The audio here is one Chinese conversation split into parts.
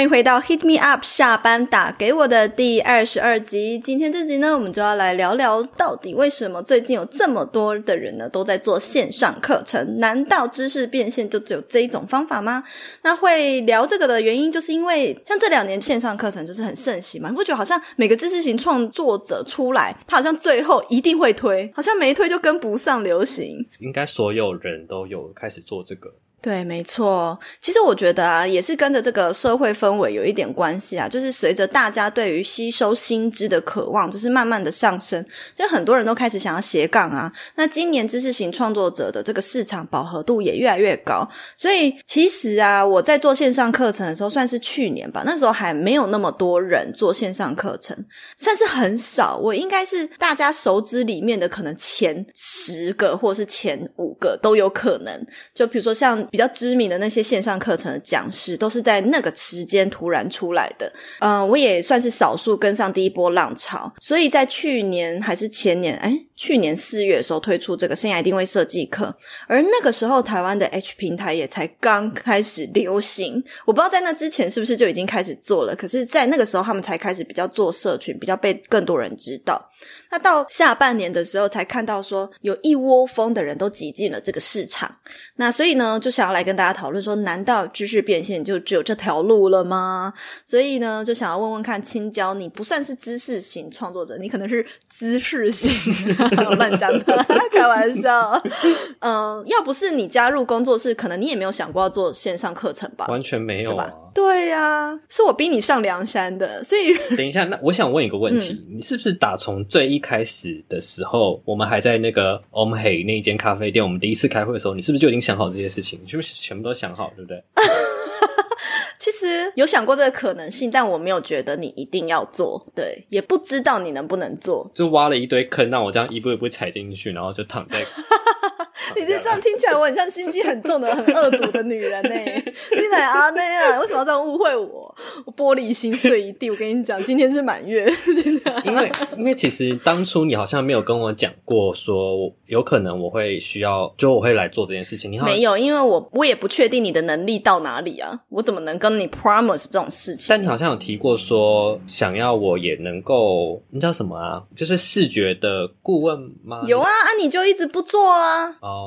欢迎回到 Hit Me Up 下班打给我的第二十二集。今天这集呢，我们就要来聊聊，到底为什么最近有这么多的人呢都在做线上课程？难道知识变现就只有这一种方法吗？那会聊这个的原因，就是因为像这两年线上课程就是很盛行嘛，你会觉得好像每个知识型创作者出来，他好像最后一定会推，好像没推就跟不上流行。应该所有人都有开始做这个。对，没错。其实我觉得啊，也是跟着这个社会氛围有一点关系啊。就是随着大家对于吸收新知的渴望，就是慢慢的上升，就很多人都开始想要斜杠啊。那今年知识型创作者的这个市场饱和度也越来越高。所以其实啊，我在做线上课程的时候，算是去年吧，那时候还没有那么多人做线上课程，算是很少。我应该是大家熟知里面的可能前十个，或是前五个都有可能。就比如说像。比较知名的那些线上课程的讲师，都是在那个时间突然出来的。嗯，我也算是少数跟上第一波浪潮，所以在去年还是前年，哎，去年四月的时候推出这个生涯定位设计课，而那个时候台湾的 H 平台也才刚开始流行。我不知道在那之前是不是就已经开始做了，可是，在那个时候他们才开始比较做社群，比较被更多人知道。那到下半年的时候，才看到说有一窝蜂的人都挤进了这个市场。那所以呢，就想要来跟大家讨论说，难道知识变现就只有这条路了吗？所以呢，就想要问问看青椒，你不算是知识型创作者，你可能是姿势型，乱讲的，开玩笑。嗯，要不是你加入工作室，可能你也没有想过要做线上课程吧？完全没有啊。对呀，是我逼你上梁山的。所以 等一下，那我想问一个问题，你是不是打从最一开始的时候，我们还在那个 Om Hey 那一间咖啡店，我们第一次开会的时候，你是不是就已经想好这些事情？你是不是全部都想好，对不对？其实有想过这个可能性，但我没有觉得你一定要做，对，也不知道你能不能做，就挖了一堆坑，让我这样一步一步踩进去，然后就躺在。你就这样听起来，我很像心机很重的、很恶毒的女人呢。你哪啊那样？为什么要这样误会我？我玻璃心碎一地。我跟你讲，今天是满月，真的。因为因为其实当初你好像没有跟我讲过，说有可能我会需要，就我会来做这件事情。你好没有，因为我我也不确定你的能力到哪里啊，我怎么能跟你 promise 这种事情？但你好像有提过说，想要我也能够，那叫什么啊？就是视觉的顾问吗？有啊，啊，你就一直不做啊。哦，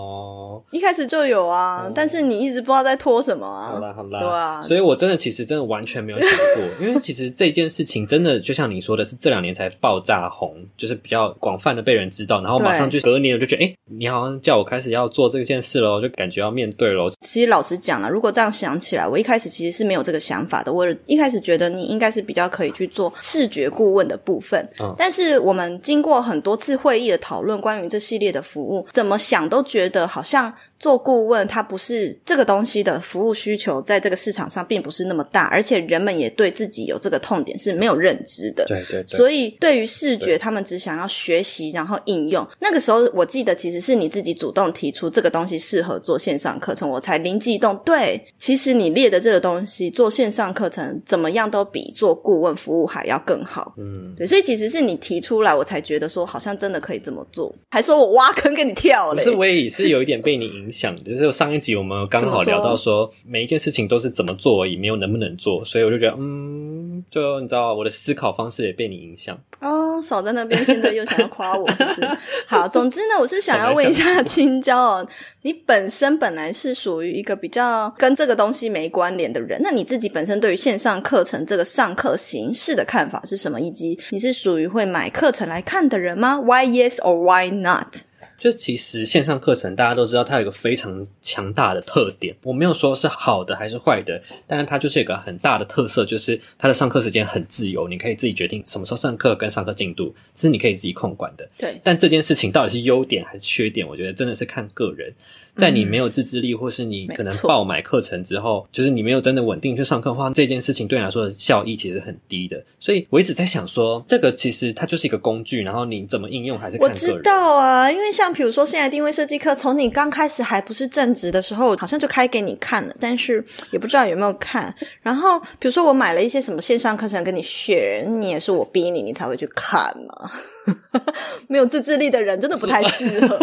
一开始就有啊，但是你一直不知道在拖什么啊。好啦好啦，对啊，所以我真的其实真的完全没有想过，因为其实这件事情真的就像你说的，是这两年才爆炸红，就是比较广泛的被人知道，然后马上就隔年我就觉得，哎，你好像叫我开始要做这件事喽，就感觉要面对喽。其实老实讲啊，如果这样想起来，我一开始其实是没有这个想法的。我一开始觉得你应该是比较可以去做视觉顾问的部分，但是我们经过很多次会议的讨论，关于这系列的服务，怎么想都觉觉得好像。做顾问，它不是这个东西的服务需求，在这个市场上并不是那么大，而且人们也对自己有这个痛点是没有认知的。对对。所以对于视觉，他们只想要学习，然后应用。那个时候，我记得其实是你自己主动提出这个东西适合做线上课程，我才灵机一动。对，其实你列的这个东西做线上课程，怎么样都比做顾问服务还要更好。嗯，对。所以其实是你提出来，我才觉得说好像真的可以这么做，还说我挖坑给你跳了。是我也是有一点被你影响。想就是上一集我们刚好聊到说每一件事情都是怎么做而已，没有能不能做，所以我就觉得嗯，就你知道我的思考方式也被你影响哦。少在那边，现在又想要夸我，是不是？好，总之呢，我是想要问一下青椒哦，你本身本来是属于一个比较跟这个东西没关联的人，那你自己本身对于线上课程这个上课形式的看法是什么？以及你是属于会买课程来看的人吗？Why yes or why not？就其实线上课程大家都知道，它有一个非常强大的特点。我没有说是好的还是坏的，但是它就是一个很大的特色，就是它的上课时间很自由，你可以自己决定什么时候上课跟上课进度，是你可以自己控管的。对。但这件事情到底是优点还是缺点？我觉得真的是看个人。在你没有自制力，或是你可能爆买课程之后，就是你没有真的稳定去上课的话，这件事情对你来说的效益其实很低的。所以我一直在想说，这个其实它就是一个工具，然后你怎么应用还是我知道啊。因为像比如说现在定位设计课，从你刚开始还不是正职的时候，好像就开给你看了，但是也不知道有没有看。然后比如说我买了一些什么线上课程跟你学，你也是我逼你，你才会去看嘛。没有自制力的人真的不太适合。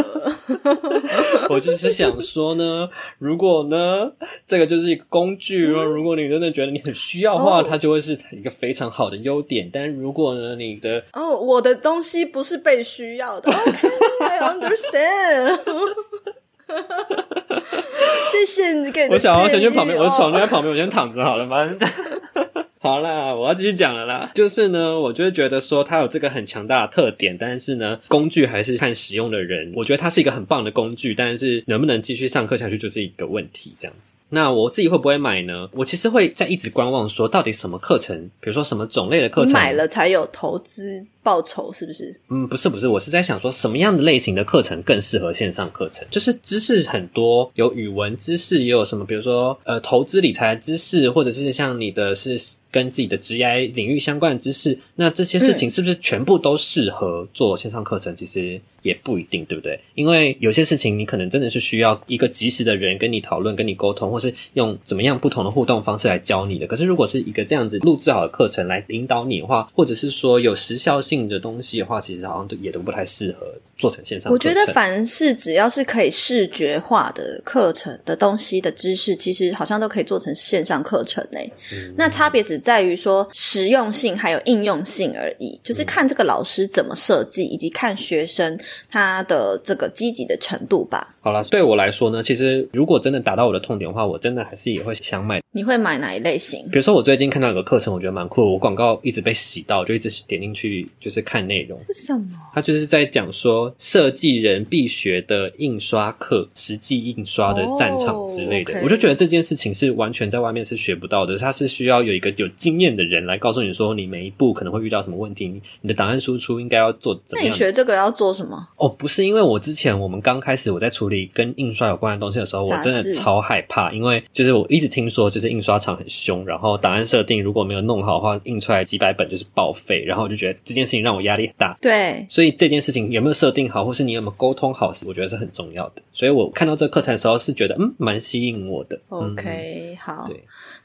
我就是想说呢，如果呢，这个就是一个工具，如果你真的觉得你很需要的话，它就会是一个非常好的优点。但如果呢，你的哦，我的东西不是被需要的，OK，I understand。谢谢你给我想要先去旁边，我的床就在旁边，我先躺着好了吗？好啦，我要继续讲了啦。就是呢，我就是觉得说它有这个很强大的特点，但是呢，工具还是看使用的人。我觉得它是一个很棒的工具，但是能不能继续上课下去就是一个问题。这样子，那我自己会不会买呢？我其实会在一直观望，说到底什么课程，比如说什么种类的课程，买了才有投资报酬，是不是？嗯，不是，不是，我是在想说，什么样的类型的课程更适合线上课程？就是知识很多，有语文知识，也有什么，比如说呃，投资理财知识，或者是像你的是。跟自己的职业领域相关的知识，那这些事情是不是全部都适合做线上课程？其实也不一定，对不对？因为有些事情你可能真的是需要一个及时的人跟你讨论、跟你沟通，或是用怎么样不同的互动方式来教你的。可是如果是一个这样子录制好的课程来引导你的话，或者是说有时效性的东西的话，其实好像都也都不太适合做成线上。我觉得凡是只要是可以视觉化的课程的东西的知识，其实好像都可以做成线上课程嘞。那差别只。在于说实用性还有应用性而已，就是看这个老师怎么设计，以及看学生他的这个积极的程度吧。好了，对我来说呢，其实如果真的达到我的痛点的话，我真的还是也会想买。你会买哪一类型？比如说，我最近看到有个课程，我觉得蛮酷，我广告一直被洗到，就一直点进去，就是看内容。是什么？他就是在讲说设计人必学的印刷课，实际印刷的战场之类的。我就觉得这件事情是完全在外面是学不到的，它是需要有一个有经验的人来告诉你说，你每一步可能会遇到什么问题，你的档案输出应该要做怎么样。那你学这个要做什么？哦，不是，因为我之前我们刚开始我在处理跟印刷有关的东西的时候，我真的超害怕，因为就是我一直听说，就是印刷厂很凶，然后档案设定如果没有弄好的话，印出来几百本就是报废，然后我就觉得这件事情让我压力很大。对，所以这件事情有没有设定好，或是你有没有沟通好，我觉得是很重要的。所以我看到这个课程的时候，是觉得嗯，蛮吸引我的。OK，好。对。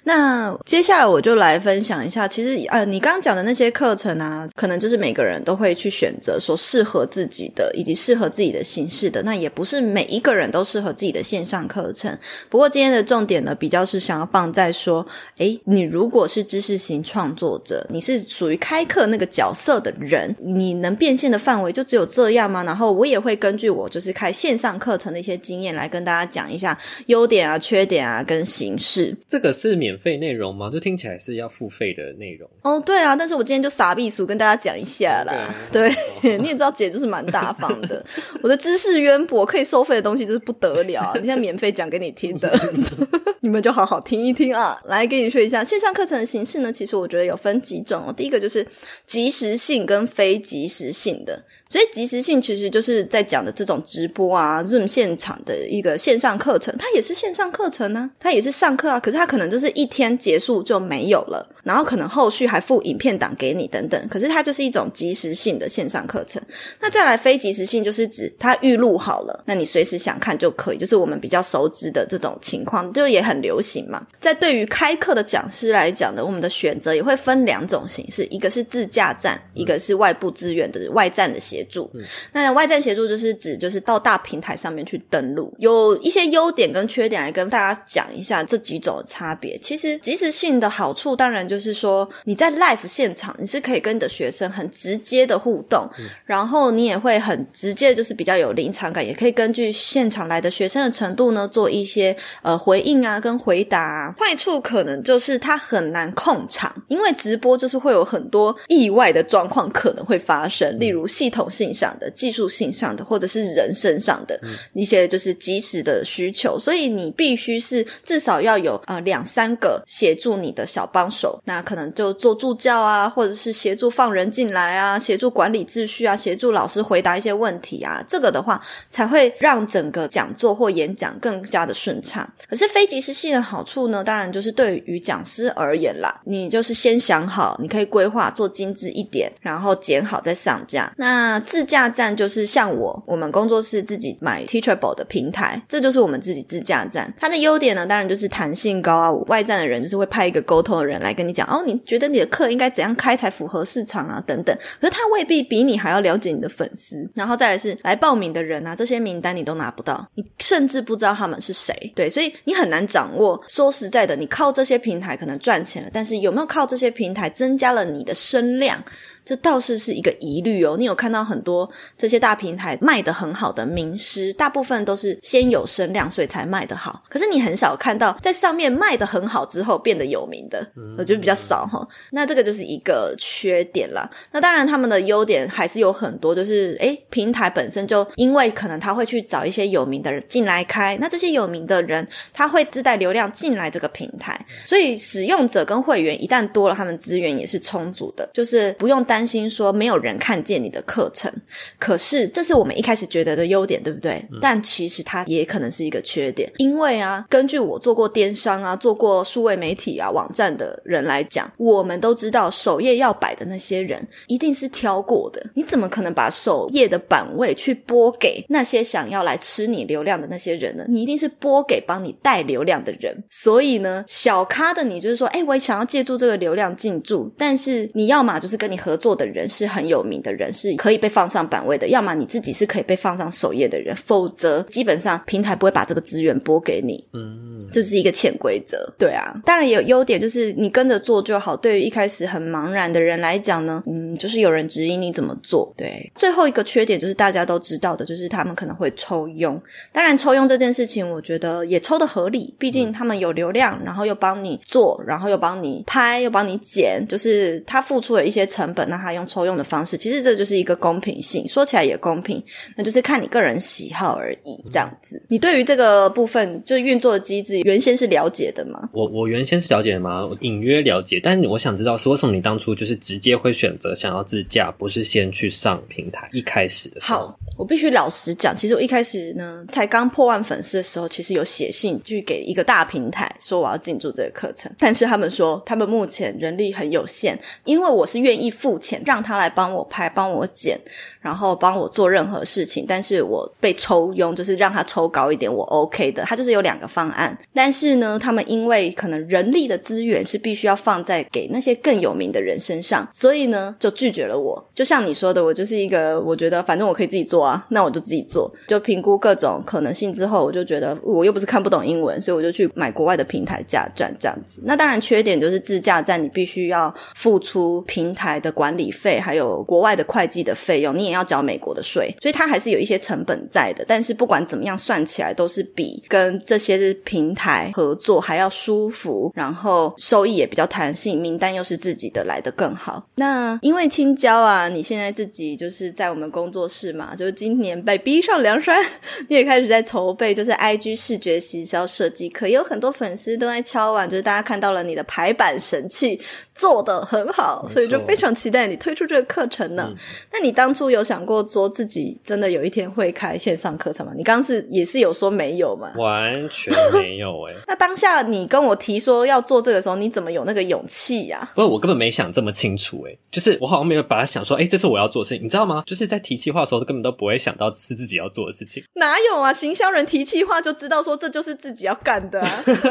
那接下来我就来分享一下，其实呃，你刚刚讲的那些课程啊，可能就是每个人都会去选择说适合自己的，以及适合自己的形式的。那也不是每一个人都适合自己的线上课程。不过今天的重点呢，比较是想要放在说，诶，你如果是知识型创作者，你是属于开课那个角色的人，你能变现的范围就只有这样吗？然后我也会根据我就是开线上课程的一些经验来跟大家讲一下优点啊、缺点啊跟形式。这个是免。费内容吗？这听起来是要付费的内容哦。对啊，但是我今天就傻避俗跟大家讲一下啦。对，你也知道姐就是蛮大方的，我的知识渊博，可以收费的东西就是不得了。现在免费讲给你听的，你们就好好听一听啊。来给你说一下线上课程的形式呢，其实我觉得有分几种哦。第一个就是即时性跟非即时性的。所以即时性其实就是在讲的这种直播啊，Zoom 现场的一个线上课程，它也是线上课程呢，它也是上课啊，可是它可能就是一天结束就没有了，然后可能后续还附影片档给你等等，可是它就是一种即时性的线上课程。那再来非即时性，就是指它预录好了，那你随时想看就可以，就是我们比较熟知的这种情况，就也很流行嘛。在对于开课的讲师来讲呢，我们的选择也会分两种形式，一个是自驾站，一个是外部资源的外站的形协助，那外站协助就是指就是到大平台上面去登录，有一些优点跟缺点来跟大家讲一下这几种差别。其实即时性的好处，当然就是说你在 live 现场，你是可以跟你的学生很直接的互动，然后你也会很直接，就是比较有临场感，也可以根据现场来的学生的程度呢，做一些呃回应啊跟回答。坏处可能就是它很难控场，因为直播就是会有很多意外的状况可能会发生，例如系统性上。的技术性上的，或者是人身上的一些就是及时的需求，所以你必须是至少要有呃两三个协助你的小帮手，那可能就做助教啊，或者是协助放人进来啊，协助管理秩序啊，协助老师回答一些问题啊，这个的话才会让整个讲座或演讲更加的顺畅。可是非即时性的好处呢，当然就是对于讲师而言啦，你就是先想好，你可以规划做精致一点，然后剪好再上架。那自驾站就是像我我们工作室自己买 Teachable 的平台，这就是我们自己自驾站。它的优点呢，当然就是弹性高啊。外站的人就是会派一个沟通的人来跟你讲，哦，你觉得你的课应该怎样开才符合市场啊？等等。可是他未必比你还要了解你的粉丝。然后再来是来报名的人啊，这些名单你都拿不到，你甚至不知道他们是谁。对，所以你很难掌握。说实在的，你靠这些平台可能赚钱了，但是有没有靠这些平台增加了你的声量？这倒是是一个疑虑哦。你有看到很多这些大平台卖的很好的名师，大部分都是先有声量，所以才卖的好。可是你很少看到在上面卖的很好之后变得有名的，我觉得比较少哈。那这个就是一个缺点啦。那当然他们的优点还是有很多，就是诶平台本身就因为可能他会去找一些有名的人进来开，那这些有名的人他会自带流量进来这个平台，所以使用者跟会员一旦多了，他们资源也是充足的，就是不用担。担心说没有人看见你的课程，可是这是我们一开始觉得的优点，对不对？但其实它也可能是一个缺点，因为啊，根据我做过电商啊、做过数位媒体啊网站的人来讲，我们都知道首页要摆的那些人一定是挑过的。你怎么可能把首页的版位去拨给那些想要来吃你流量的那些人呢？你一定是拨给帮你带流量的人。所以呢，小咖的你就是说，哎，我想要借助这个流量进驻，但是你要嘛就是跟你合作。做的人是很有名的人，是可以被放上版位的。要么你自己是可以被放上首页的人，否则基本上平台不会把这个资源拨给你。嗯，就是一个潜规则。对啊，当然也有优点，就是你跟着做就好。对于一开始很茫然的人来讲呢，嗯，就是有人指引你怎么做。对，最后一个缺点就是大家都知道的，就是他们可能会抽佣。当然，抽佣这件事情，我觉得也抽的合理，毕竟他们有流量，然后又帮你做，然后又帮你拍，又帮你剪，就是他付出了一些成本。他用抽用的方式，其实这就是一个公平性，说起来也公平，那就是看你个人喜好而已。这样子，你对于这个部分就运作的机制，原先是了解的吗？我我原先是了解的吗？我隐约了解，但是我想知道，是为什么你当初就是直接会选择想要自驾，不是先去上平台？一开始的好，我必须老实讲，其实我一开始呢，才刚破万粉丝的时候，其实有写信去给一个大平台，说我要进驻这个课程，但是他们说他们目前人力很有限，因为我是愿意付。钱让他来帮我拍、帮我剪，然后帮我做任何事情，但是我被抽佣，就是让他抽高一点，我 OK 的。他就是有两个方案，但是呢，他们因为可能人力的资源是必须要放在给那些更有名的人身上，所以呢，就拒绝了我。就像你说的，我就是一个，我觉得反正我可以自己做啊，那我就自己做。就评估各种可能性之后，我就觉得我又不是看不懂英文，所以我就去买国外的平台架站这样子。那当然缺点就是自驾站，你必须要付出平台的管。理费还有国外的会计的费用，你也要缴美国的税，所以它还是有一些成本在的。但是不管怎么样，算起来都是比跟这些平台合作还要舒服，然后收益也比较弹性，名单又是自己的来的更好。那因为青椒啊，你现在自己就是在我们工作室嘛，就是今年被逼上梁山，你也开始在筹备，就是 I G 视觉行销设计课，有很多粉丝都在敲碗，就是大家看到了你的排版神器做的很好，所以就非常期待。你推出这个课程呢？那你当初有想过说自己真的有一天会开线上课程吗？你刚刚是也是有说没有吗？完全没有哎。那当下你跟我提说要做这个时候，你怎么有那个勇气呀？不是，我根本没想这么清楚哎，就是我好像没有把它想说，哎，这是我要做的事情，你知道吗？就是在提气话的时候，根本都不会想到是自己要做的事情。哪有啊？行销人提气话就知道说这就是自己要干的。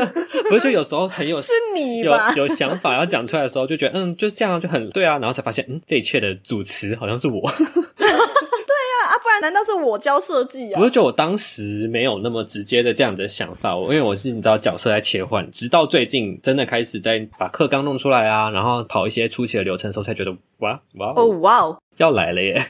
不是，就有时候很有是你吧？有想法要讲出来的时候，就觉得嗯，就是这样就很对啊，然后才发现。嗯，这一切的主持好像是我。对呀，啊，不然难道是我教设计啊？我就觉得我当时没有那么直接的这样子的想法，我因为我是你知道角色在切换，直到最近真的开始在把课纲弄出来啊，然后跑一些初期的流程的时候，才觉得哇哇哦哇哦要来了耶。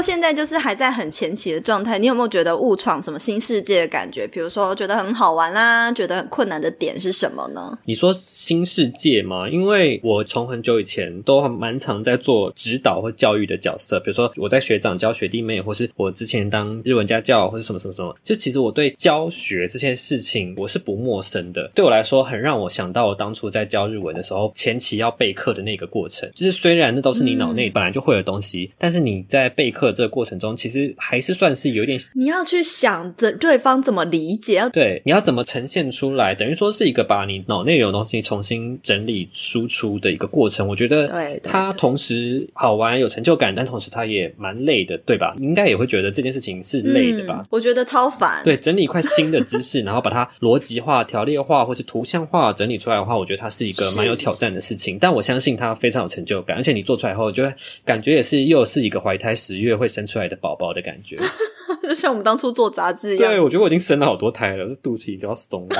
现在就是还在很前期的状态，你有没有觉得误闯什么新世界的感觉？比如说觉得很好玩啦，觉得很困难的点是什么呢？你说新世界吗？因为我从很久以前都蛮常在做指导或教育的角色，比如说我在学长教学弟妹，或是我之前当日文家教，或是什么什么什么。就其实我对教学这件事情我是不陌生的，对我来说很让我想到我当初在教日文的时候，前期要备课的那个过程。就是虽然那都是你脑内本来就会的东西，但是你在备课。课这个过程中，其实还是算是有点，你要去想着对方怎么理解，对，你要怎么呈现出来，等于说是一个把你脑内有东西重新整理输出的一个过程。我觉得，对，它同时好玩有成就感，但同时它也蛮累的，对吧？你应该也会觉得这件事情是累的吧？我觉得超烦。对，整理一块新的知识，然后把它逻辑化、条列化，或是图像化整理出来的话，我觉得它是一个蛮有挑战的事情。但我相信它非常有成就感，而且你做出来后，就会感觉也是又是一个怀胎十月会生出来的宝宝的感觉，就像我们当初做杂志一样。对，我觉得我已经生了好多胎了，肚脐都要松了。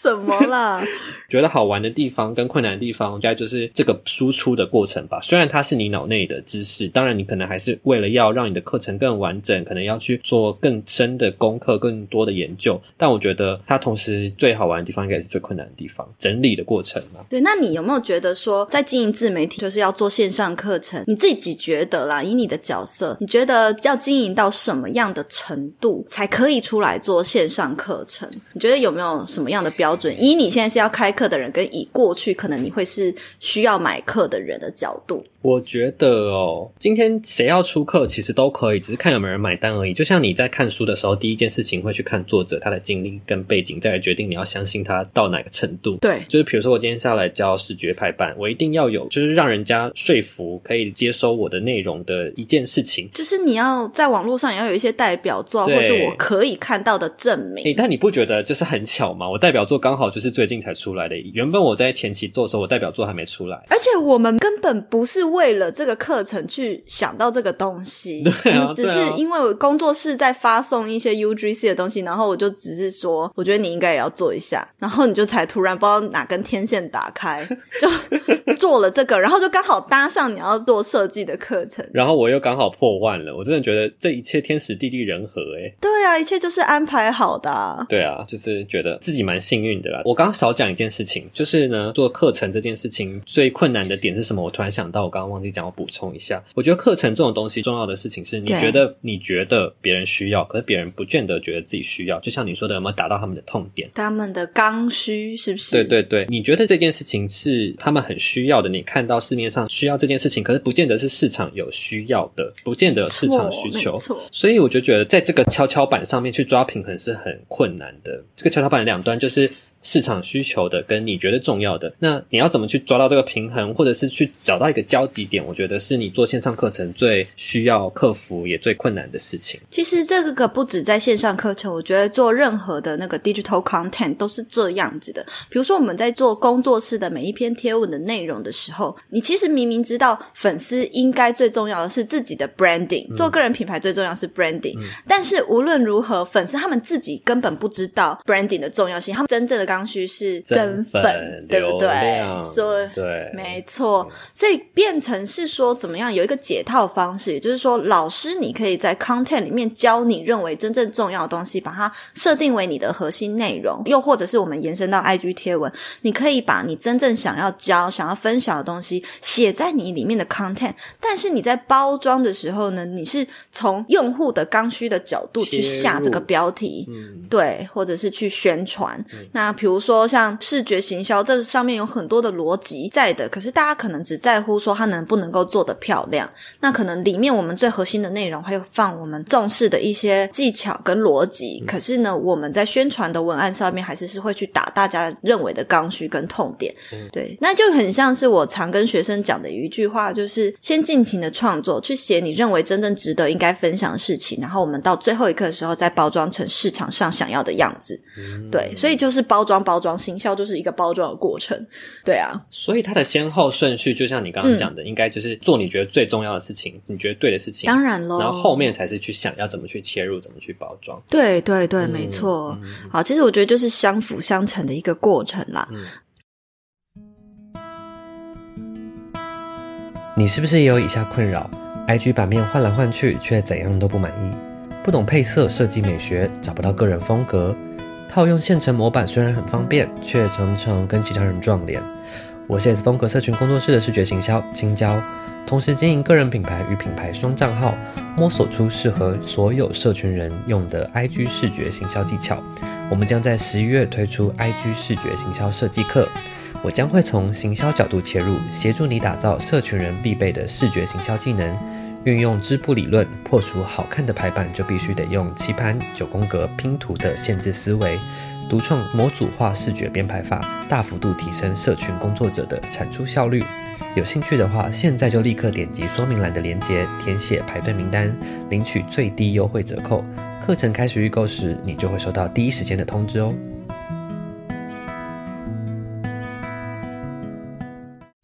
什么啦？觉得好玩的地方跟困难的地方，应该就是这个输出的过程吧。虽然它是你脑内的知识，当然你可能还是为了要让你的课程更完整，可能要去做更深的功课、更多的研究。但我觉得它同时最好玩的地方，应该是最困难的地方——整理的过程嘛。对，那你有没有觉得说，在经营自媒体就是要做线上课程？你自己觉得啦，以你的角色，你觉得要经营到什么样的程度才可以出来做线上课程？你觉得有没有什么样的？标标准，以你现在是要开课的人，跟以过去可能你会是需要买课的人的角度。我觉得哦，今天谁要出课，其实都可以，只是看有没有人买单而已。就像你在看书的时候，第一件事情会去看作者他的经历跟背景，再来决定你要相信他到哪个程度。对，就是比如说我今天下来教视觉排版，我一定要有就是让人家说服可以接收我的内容的一件事情。就是你要在网络上也要有一些代表作，或是我可以看到的证明。但你不觉得就是很巧吗？我代表作刚好就是最近才出来的。原本我在前期做的时候，我代表作还没出来，而且我们根本不是为了这个课。程去想到这个东西，只是因为我工作室在发送一些 UGC 的东西，然后我就只是说，我觉得你应该也要做一下，然后你就才突然不知道哪根天线打开，就做了这个，然后就刚好搭上你要做设计的课程，然后我又刚好破万了，我真的觉得这一切天时地利人和，哎，对啊，一切就是安排好的，对啊，就是觉得自己蛮幸运的啦。我刚刚少讲一件事情，就是呢，做课程这件事情最困难的点是什么？我突然想到，我刚刚忘记讲，我补充。一下，我觉得课程这种东西重要的事情是你觉得你觉得别人需要，可是别人不见得觉得自己需要。就像你说的，有没有达到他们的痛点？他们的刚需是不是？对对对，你觉得这件事情是他们很需要的？你看到市面上需要这件事情，可是不见得是市场有需要的，不见得有市场需求。所以我就觉得在这个跷跷板上面去抓平衡是很困难的。这个跷跷板两端就是。市场需求的跟你觉得重要的，那你要怎么去抓到这个平衡，或者是去找到一个交集点？我觉得是你做线上课程最需要克服也最困难的事情。其实这个不止在线上课程，我觉得做任何的那个 digital content 都是这样子的。比如说我们在做工作室的每一篇贴文的内容的时候，你其实明明知道粉丝应该最重要的是自己的 branding，做个人品牌最重要是 branding，但是无论如何，粉丝他们自己根本不知道 branding 的重要性，他们真正的。刚需是增粉，对不对？说对，没错。所以变成是说，怎么样有一个解套方式，也就是说，老师你可以在 content 里面教你认为真正重要的东西，把它设定为你的核心内容，又或者是我们延伸到 IG 贴文，你可以把你真正想要教、想要分享的东西写在你里面的 content。但是你在包装的时候呢，你是从用户的刚需的角度去下这个标题，嗯，对，或者是去宣传那。比如说，像视觉行销，这上面有很多的逻辑在的，可是大家可能只在乎说它能不能够做得漂亮。那可能里面我们最核心的内容，会放我们重视的一些技巧跟逻辑。可是呢，我们在宣传的文案上面，还是是会去打大家认为的刚需跟痛点。对，那就很像是我常跟学生讲的一句话，就是先尽情的创作，去写你认为真正值得应该分享的事情，然后我们到最后一刻的时候，再包装成市场上想要的样子。对，所以就是包。装包装行销就是一个包装的过程，对啊，所以它的先后顺序就像你刚刚讲的，应该就是做你觉得最重要的事情，你觉得对的事情，当然喽，然后后面才是去想要怎么去切入，怎么去包装。对对对，没错。好，其实我觉得就是相辅相成的一个过程啦。你是不是也有以下困扰？IG 版面换来换去，却怎样都不满意，不懂配色设计美学，找不到个人风格。套用现成模板虽然很方便，却常常跟其他人撞脸。我是 S 风格社群工作室的视觉行销青椒，同时经营个人品牌与品牌双账号，摸索出适合所有社群人用的 IG 视觉行销技巧。我们将在十一月推出 IG 视觉行销设计课，我将会从行销角度切入，协助你打造社群人必备的视觉行销技能。运用织布理论破除好看的排版就必须得用棋盘、九宫格拼图的限制思维，独创模组化视觉编排法，大幅度提升社群工作者的产出效率。有兴趣的话，现在就立刻点击说明栏的链接，填写排队名单，领取最低优惠折扣。课程开始预购时，你就会收到第一时间的通知哦。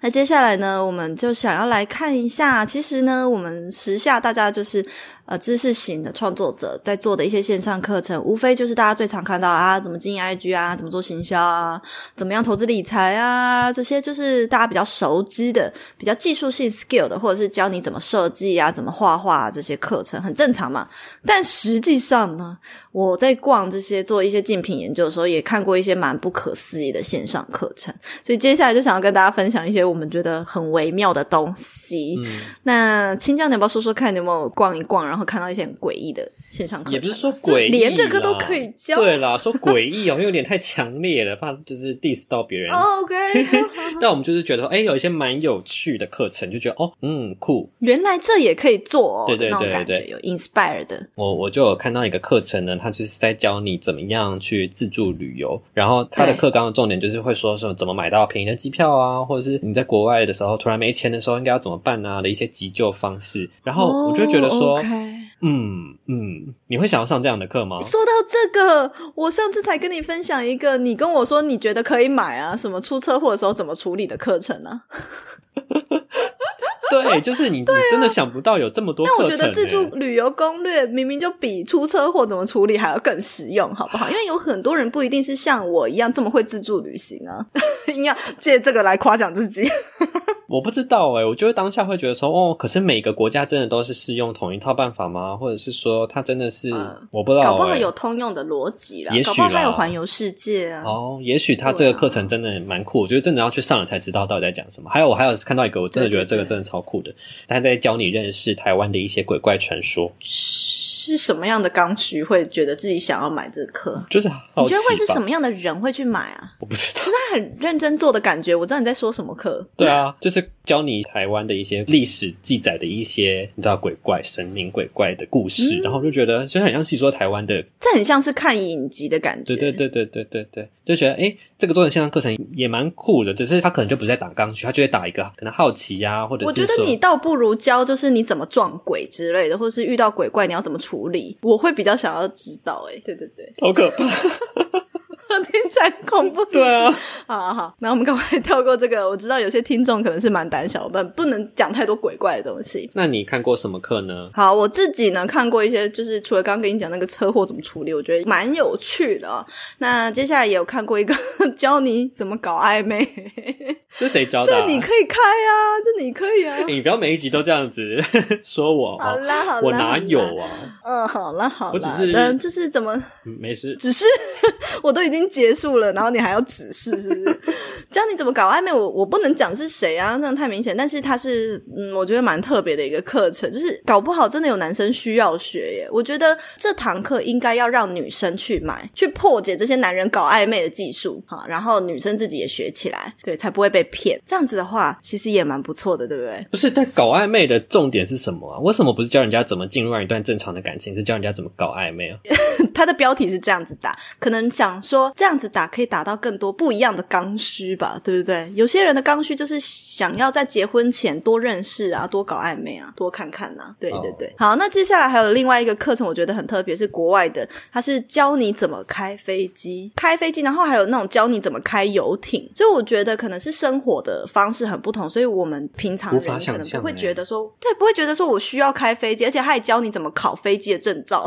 那接下来呢，我们就想要来看一下，其实呢，我们时下大家就是呃知识型的创作者在做的一些线上课程，无非就是大家最常看到啊，怎么经营 IG 啊，怎么做行销啊，怎么样投资理财啊，这些就是大家比较熟知的、比较技术性 skill 的，或者是教你怎么设计啊、怎么画画这些课程，很正常嘛。但实际上呢，我在逛这些做一些竞品研究的时候，也看过一些蛮不可思议的线上课程，所以接下来就想要跟大家分享一些。我们觉得很微妙的东西。那青江，你要不要说说看，你有没有逛一逛，然后看到一些很诡异的线上课？也不是说诡异，连这个都可以教。对啦，说诡异哦，有点太强烈了，怕就是 diss 到别人。OK，但我们就是觉得说，哎，有一些蛮有趣的课程，就觉得哦，嗯，酷，原来这也可以做，对对对对，有 inspire 的。我我就有看到一个课程呢，他就是在教你怎么样去自助旅游，然后他的课纲的重点就是会说说怎么买到便宜的机票啊，或者是你在。国外的时候，突然没钱的时候，应该要怎么办啊？的一些急救方式，然后我就觉得说，嗯嗯，你会想要上这样的课吗？说到这个，我上次才跟你分享一个，你跟我说你觉得可以买啊，什么出车祸的时候怎么处理的课程呢？对，就是你，你真的想不到有这么多。那我觉得自助旅游攻略明明就比出车祸怎么处理还要更实用，好不好？因为有很多人不一定是像我一样这么会自助旅行啊，硬要借这个来夸奖自己。我不知道哎，我就会当下会觉得说，哦，可是每个国家真的都是适用同一套办法吗？或者是说，它真的是我不知道，搞不好有通用的逻辑啦，也许还有环游世界啊。哦，也许它这个课程真的蛮酷，我觉得真的要去上了才知道到底在讲什么。还有，我还有看到一个，我真的觉得这个真的超酷的，他在教你认识台湾的一些鬼怪传说。是什么样的刚需会觉得自己想要买这课？就是你觉得会是什么样的人会去买啊？我不知道，可是他很认真做的感觉。我知道你在说什么课。对啊，就是教你台湾的一些历史记载的一些你知道鬼怪、神明鬼怪的故事，然后就觉得其实很像是说台湾的，这很像是看影集的感觉。对对对对对对对，就觉得哎，这个做成线上课程也蛮酷的。只是他可能就不是在打刚需，他就会打一个可能好奇呀，或者我觉得你倒不如教就是你怎么撞鬼之类的，或者是遇到鬼怪你要怎么处理。我会比较想要知道，哎，对对对，好可怕。听起来恐怖，对啊，好好，那我们赶快跳过这个。我知道有些听众可能是蛮胆小，我们不能讲太多鬼怪的东西。那你看过什么课呢？好，我自己呢看过一些，就是除了刚刚跟你讲那个车祸怎么处理，我觉得蛮有趣的。那接下来也有看过一个 教你怎么搞暧昧，是谁教的？这你可以开啊，这你可以啊。你不要每一集都这样子 说我，好啦好啦，我哪有啊？嗯，好了好了，我只是嗯，就是怎么没事，只是 我都已经结束了，然后你还要指示，是不是？教你怎么搞暧昧，我我不能讲是谁啊，那样太明显。但是它是，嗯，我觉得蛮特别的一个课程，就是搞不好真的有男生需要学耶。我觉得这堂课应该要让女生去买，去破解这些男人搞暧昧的技术哈，然后女生自己也学起来，对，才不会被骗。这样子的话，其实也蛮不错的，对不对？不是，但搞暧昧的重点是什么啊？为什么不是教人家怎么进入一段正常的感情，是教人家怎么搞暧昧啊？他的标题是这样子打，可能想说这样子打可以打到更多不一样的刚需吧，对不对？有些人的刚需就是想要在结婚前多认识啊，多搞暧昧啊，多看看呐。对对对，好，那接下来还有另外一个课程，我觉得很特别，是国外的，它是教你怎么开飞机，开飞机，然后还有那种教你怎么开游艇。所以我觉得可能是生活的方式很不同，所以我们平常人可能不会觉得说，对，不会觉得说我需要开飞机，而且他也教你怎么考飞机的证照。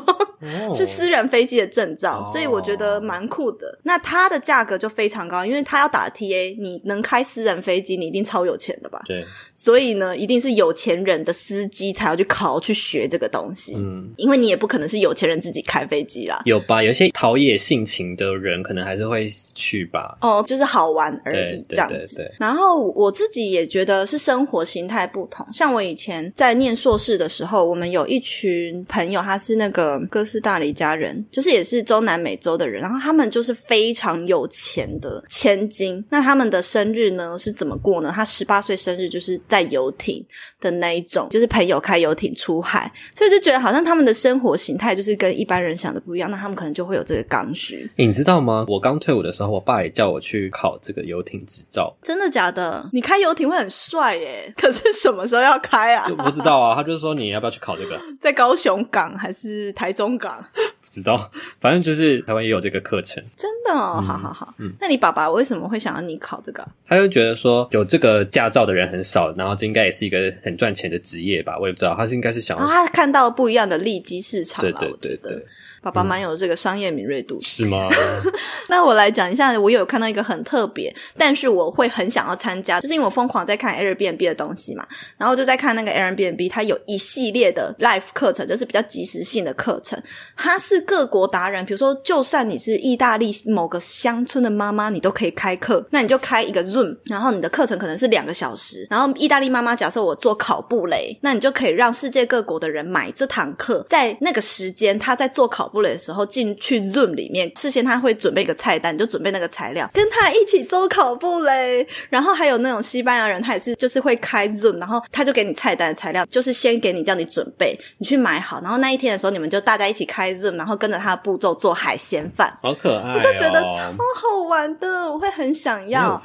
是私人飞机的证照，所以我觉得蛮酷的。那它的价格就非常高，因为它要打 TA，你能开私人飞机，你一定超有钱的吧？对。所以呢，一定是有钱人的司机才要去考去学这个东西。嗯，因为你也不可能是有钱人自己开飞机啦。有吧？有些陶冶性情的人，可能还是会去吧。哦，就是好玩而已，这样子。然后我自己也觉得是生活形态不同。像我以前在念硕士的时候，我们有一群朋友，他是那个。个哥斯达黎加人，就是也是中南美洲的人，然后他们就是非常有钱的千金。那他们的生日呢是怎么过呢？他十八岁生日就是在游艇的那一种，就是朋友开游艇出海，所以就觉得好像他们的生活形态就是跟一般人想的不一样。那他们可能就会有这个刚需。你知道吗？我刚退伍的时候，我爸也叫我去考这个游艇执照。真的假的？你开游艇会很帅耶！可是什么时候要开啊？不知道啊。他就说你要不要去考这个？在高雄港还是台中港？不知道，反正就是台湾也有这个课程。真的哦，好好好。嗯，那你爸爸为什么会想要你考这个？他就觉得说有这个驾照的人很少，然后这应该也是一个很赚钱的职业吧？我也不知道，他是应该是想要他看到不一样的利基市场。对对对对。爸爸蛮有这个商业敏锐度，是吗？那我来讲一下，我有看到一个很特别，但是我会很想要参加，就是因为我疯狂在看 Airbnb 的东西嘛，然后就在看那个 Airbnb，它有一系列的 Live 课程，就是比较即时性的课程。它是各国达人，比如说，就算你是意大利某个乡村的妈妈，你都可以开课。那你就开一个 Zoom，然后你的课程可能是两个小时。然后意大利妈妈，假设我做考布雷，那你就可以让世界各国的人买这堂课，在那个时间他在做考。的时候进去 Zoom 里面，事先他会准备一个菜单，你就准备那个材料，跟他一起做烤布雷。然后还有那种西班牙人，他也是就是会开 Zoom，然后他就给你菜单的材料，就是先给你叫你准备，你去买好。然后那一天的时候，你们就大家一起开 Zoom，然后跟着他的步骤做海鲜饭，好可爱，我就觉得超好玩的，我会很想要。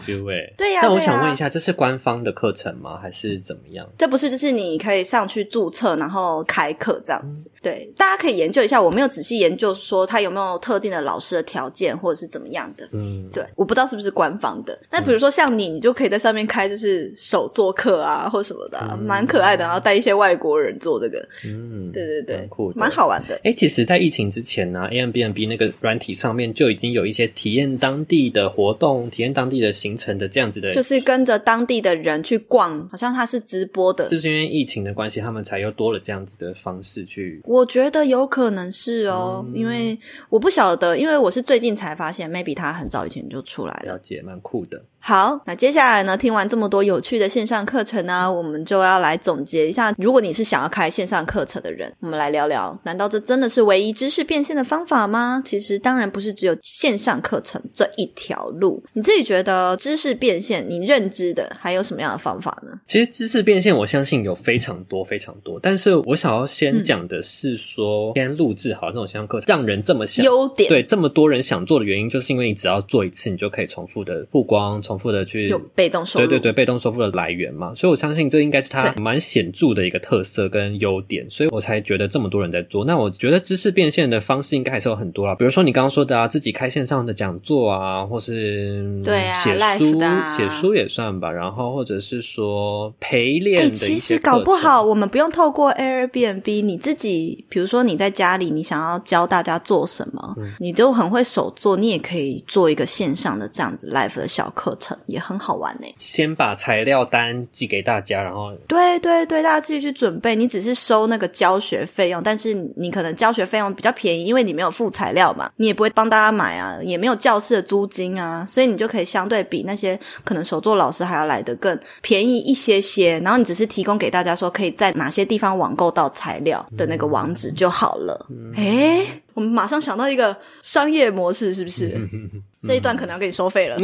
对呀，那我想问一下，这是官方的课程吗？还是怎么样？这不是，就是你可以上去注册，然后开课这样子。对，大家可以研究一下，我没有仔细。研究说他有没有特定的老师的条件，或者是怎么样的？嗯，对，我不知道是不是官方的。那比如说像你，你就可以在上面开就是手作课啊，或什么的，蛮可爱的。然后带一些外国人做这个，嗯，对对对，酷，蛮好玩的。哎，其实，在疫情之前呢 a m b n b 那个软体上面就已经有一些体验当地的活动、体验当地的行程的这样子的，就是跟着当地的人去逛，好像他是直播的。是不是因为疫情的关系，他们才又多了这样子的方式去？我觉得有可能是哦。因为我不晓得，因为我是最近才发现，maybe 他很早以前就出来了，了解，蛮酷的。好，那接下来呢？听完这么多有趣的线上课程呢，我们就要来总结一下。如果你是想要开线上课程的人，我们来聊聊，难道这真的是唯一知识变现的方法吗？其实当然不是只有线上课程这一条路。你自己觉得知识变现，你认知的还有什么样的方法呢？其实知识变现，我相信有非常多非常多。但是我想要先讲的是说，先录制好这种线上课程，让人这么想，优点对这么多人想做的原因，就是因为你只要做一次，你就可以重复的曝光。重复的去有被动收入，对对对，被动收入的来源嘛，所以我相信这应该是它蛮显著的一个特色跟优点，所以我才觉得这么多人在做。那我觉得知识变现的方式应该还是有很多啦，比如说你刚刚说的啊，自己开线上的讲座啊，或是对啊，写书写书也算吧，然后或者是说陪练的其实搞不好我们不用透过 Airbnb，你自己比如说你在家里，你想要教大家做什么，你都很会手做，你也可以做一个线上的这样子 live 的小课。也很好玩呢。先把材料单寄给大家，然后对对对，大家自己去准备。你只是收那个教学费用，但是你可能教学费用比较便宜，因为你没有付材料嘛，你也不会帮大家买啊，也没有教室的租金啊，所以你就可以相对比那些可能手作老师还要来的更便宜一些些。然后你只是提供给大家说可以在哪些地方网购到材料的那个网址就好了。哎，我们马上想到一个商业模式，是不是？这一段可能要给你收费了。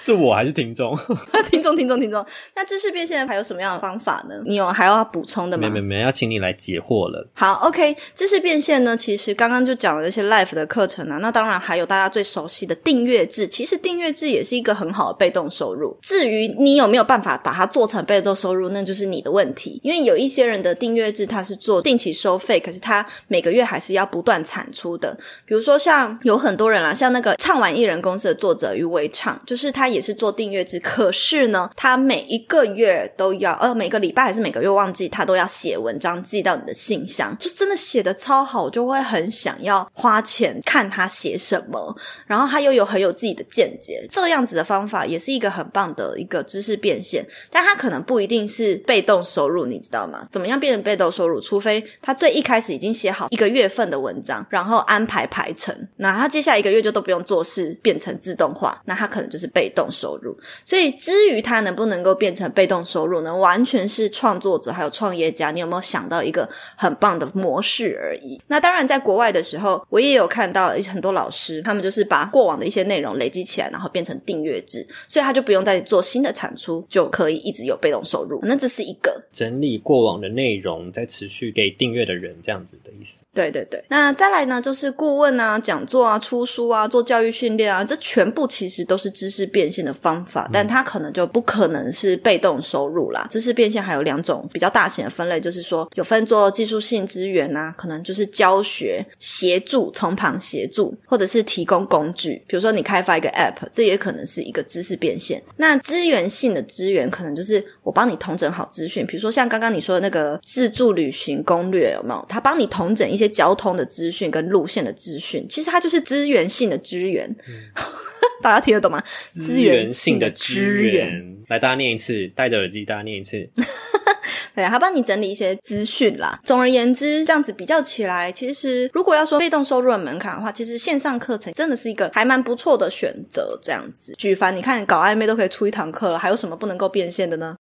是我还是听众？听众，听众，听众。那知识变现还有什么样的方法呢？你有还要补充的吗？没没没，要请你来解惑了。好，OK。知识变现呢，其实刚刚就讲了一些 Life 的课程啊。那当然还有大家最熟悉的订阅制。其实订阅制也是一个很好的被动收入。至于你有没有办法把它做成被动收入，那就是你的问题。因为有一些人的订阅制他是做定期收费，可是他每个月还是要不断产出的。比如说像有很多人啦，像那个唱完艺人公司的作者余伟唱，就是他也是做订阅制，可是呢，他每一个月都要，呃，每个礼拜还是每个月忘记，他都要写文章寄到你的信箱，就真的写的超好，就会很想要花钱看他写什么。然后他又有很有自己的见解，这样子的方法也是一个很棒的一个知识变现，但他可能不一定是被动收入，你知道吗？怎么样变成被动收入？除非他最一开始已经写好一个月份的文章，然后安排排程，那他接下来一个月就都不用做事，变成自动化，那他可能就是被动。动收入。所以至于它能不能够变成被动收入呢，完全是创作者还有创业家，你有没有想到一个很棒的模式而已。那当然，在国外的时候，我也有看到很多老师，他们就是把过往的一些内容累积起来，然后变成订阅制，所以他就不用再做新的产出，就可以一直有被动收入。那这是一个整理过往的内容，再持续给订阅的人这样子的意思。对对对。那再来呢，就是顾问啊、讲座啊、出书啊、做教育训练啊，这全部其实都是知识变现的方法，但它可能就不可能是被动收入啦。知识变现还有两种比较大型的分类，就是说有分做技术性资源啊，可能就是教学协助，从旁协助，或者是提供工具，比如说你开发一个 App，这也可能是一个知识变现。那资源性的资源，可能就是我帮你统整好资讯，比如说像刚刚你说的那个自助旅行攻略，有没有？他帮你统整一些交通的资讯跟路线的资讯，其实它就是资源性的资源。大家听得懂吗？资源性的资源，来，大家念一次，戴着耳机，大家念一次。对，他帮你整理一些资讯啦。总而言之，这样子比较起来，其实如果要说被动收入的门槛的话，其实线上课程真的是一个还蛮不错的选择。这样子，举凡你看搞暧昧都可以出一堂课了，还有什么不能够变现的呢？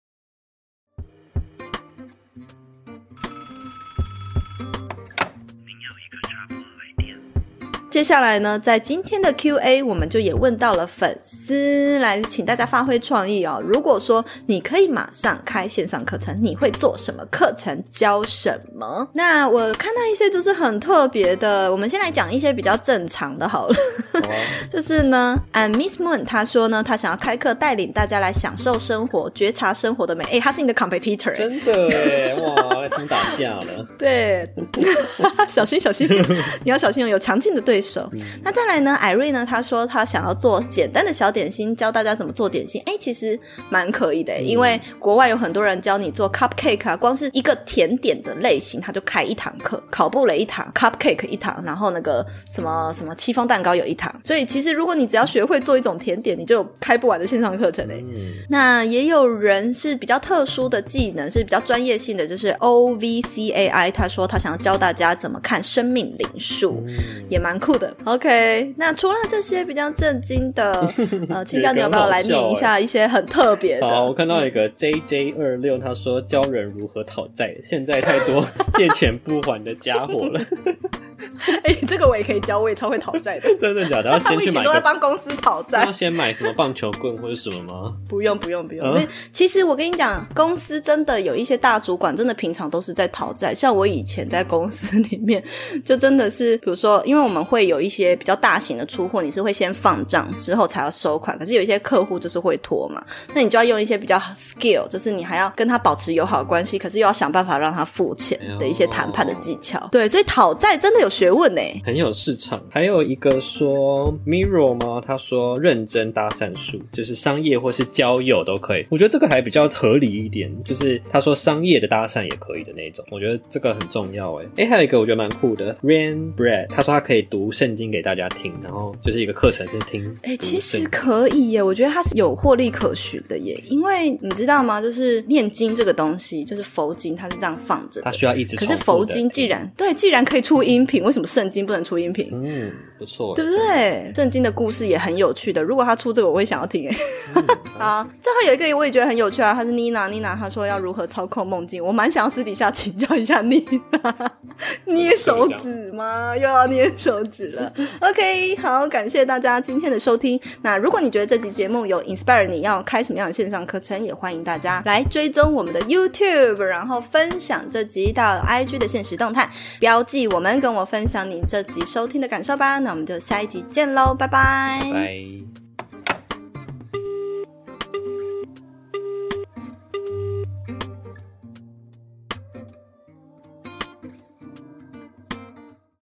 接下来呢，在今天的 Q&A，我们就也问到了粉丝，来请大家发挥创意哦。如果说你可以马上开线上课程，你会做什么课程？教什么？那我看到一些就是很特别的，我们先来讲一些比较正常的好了。就是呢，And Miss Moon 他说呢，他想要开课带领大家来享受生活，觉察生活的美。哎，他是你的 competitor，真的哇，他打架了。对，小心小心，你要小心哦，有强劲的对。手，那再来呢？艾瑞呢？他说他想要做简单的小点心，教大家怎么做点心。哎，其实蛮可以的，因为国外有很多人教你做 cupcake 啊，光是一个甜点的类型，他就开一堂课，烤布雷一堂，cupcake 一堂，然后那个什么什么戚风蛋糕有一堂。所以其实如果你只要学会做一种甜点，你就有开不完的线上课程嘞。嗯那也有人是比较特殊的技能，是比较专业性的，就是 O V C A I。他说他想要教大家怎么看生命灵数，也蛮酷。的 OK，那除了这些比较震惊的，呃，请教你要不要来念一下一些很特别的？好，我看到一个 JJ 二六，他说教人如何讨债，现在太多借钱不还的家伙了。哎，这个我也可以教，我也超会讨债的。真的假的？要 先去买。都在帮公司讨债。要先买什么棒球棍或者什么吗？不用不用不用。那其实我跟你讲，公司真的有一些大主管，真的平常都是在讨债。像我以前在公司里面，就真的是，比如说，因为我们会有一些比较大型的出货，你是会先放账之后才要收款。可是有一些客户就是会拖嘛，那你就要用一些比较 skill，就是你还要跟他保持友好关系，可是又要想办法让他付钱的一些谈判的技巧。对，所以讨债真的有学问呢，很有市场。还有一个说 Mirror 吗？他说认真搭讪术，就是商业或是交友都可以。我觉得这个还比较合理一点，就是他说商业的搭讪也可以的那种。我觉得这个很重要哎。哎，还有一个我觉得蛮酷的，Rain Bread，他说他可以读圣经给大家听，然后就是一个课程是听。哎，其实可以耶，我觉得他是有获利可循的耶，因为你知道吗？就是念经这个东西，就是佛经，它是这样放着，它需要一直。可是佛经既然对，既然可以出音频，为什么圣经不能出音频？不错，对不对？震惊的故事也很有趣的。如果他出这个，我会想要听。哎，好，最后有一个我也觉得很有趣啊，他是妮娜，妮娜她说要如何操控梦境，我蛮想要私底下请教一下妮娜，捏手指吗？又要捏手指了。OK，好，感谢大家今天的收听。那如果你觉得这集节目有 inspire 你要开什么样的线上课程，也欢迎大家来追踪我们的 YouTube，然后分享这集到 IG 的现实动态，标记我们，跟我分享你这集收听的感受吧。那我们就下一集见喽，拜拜。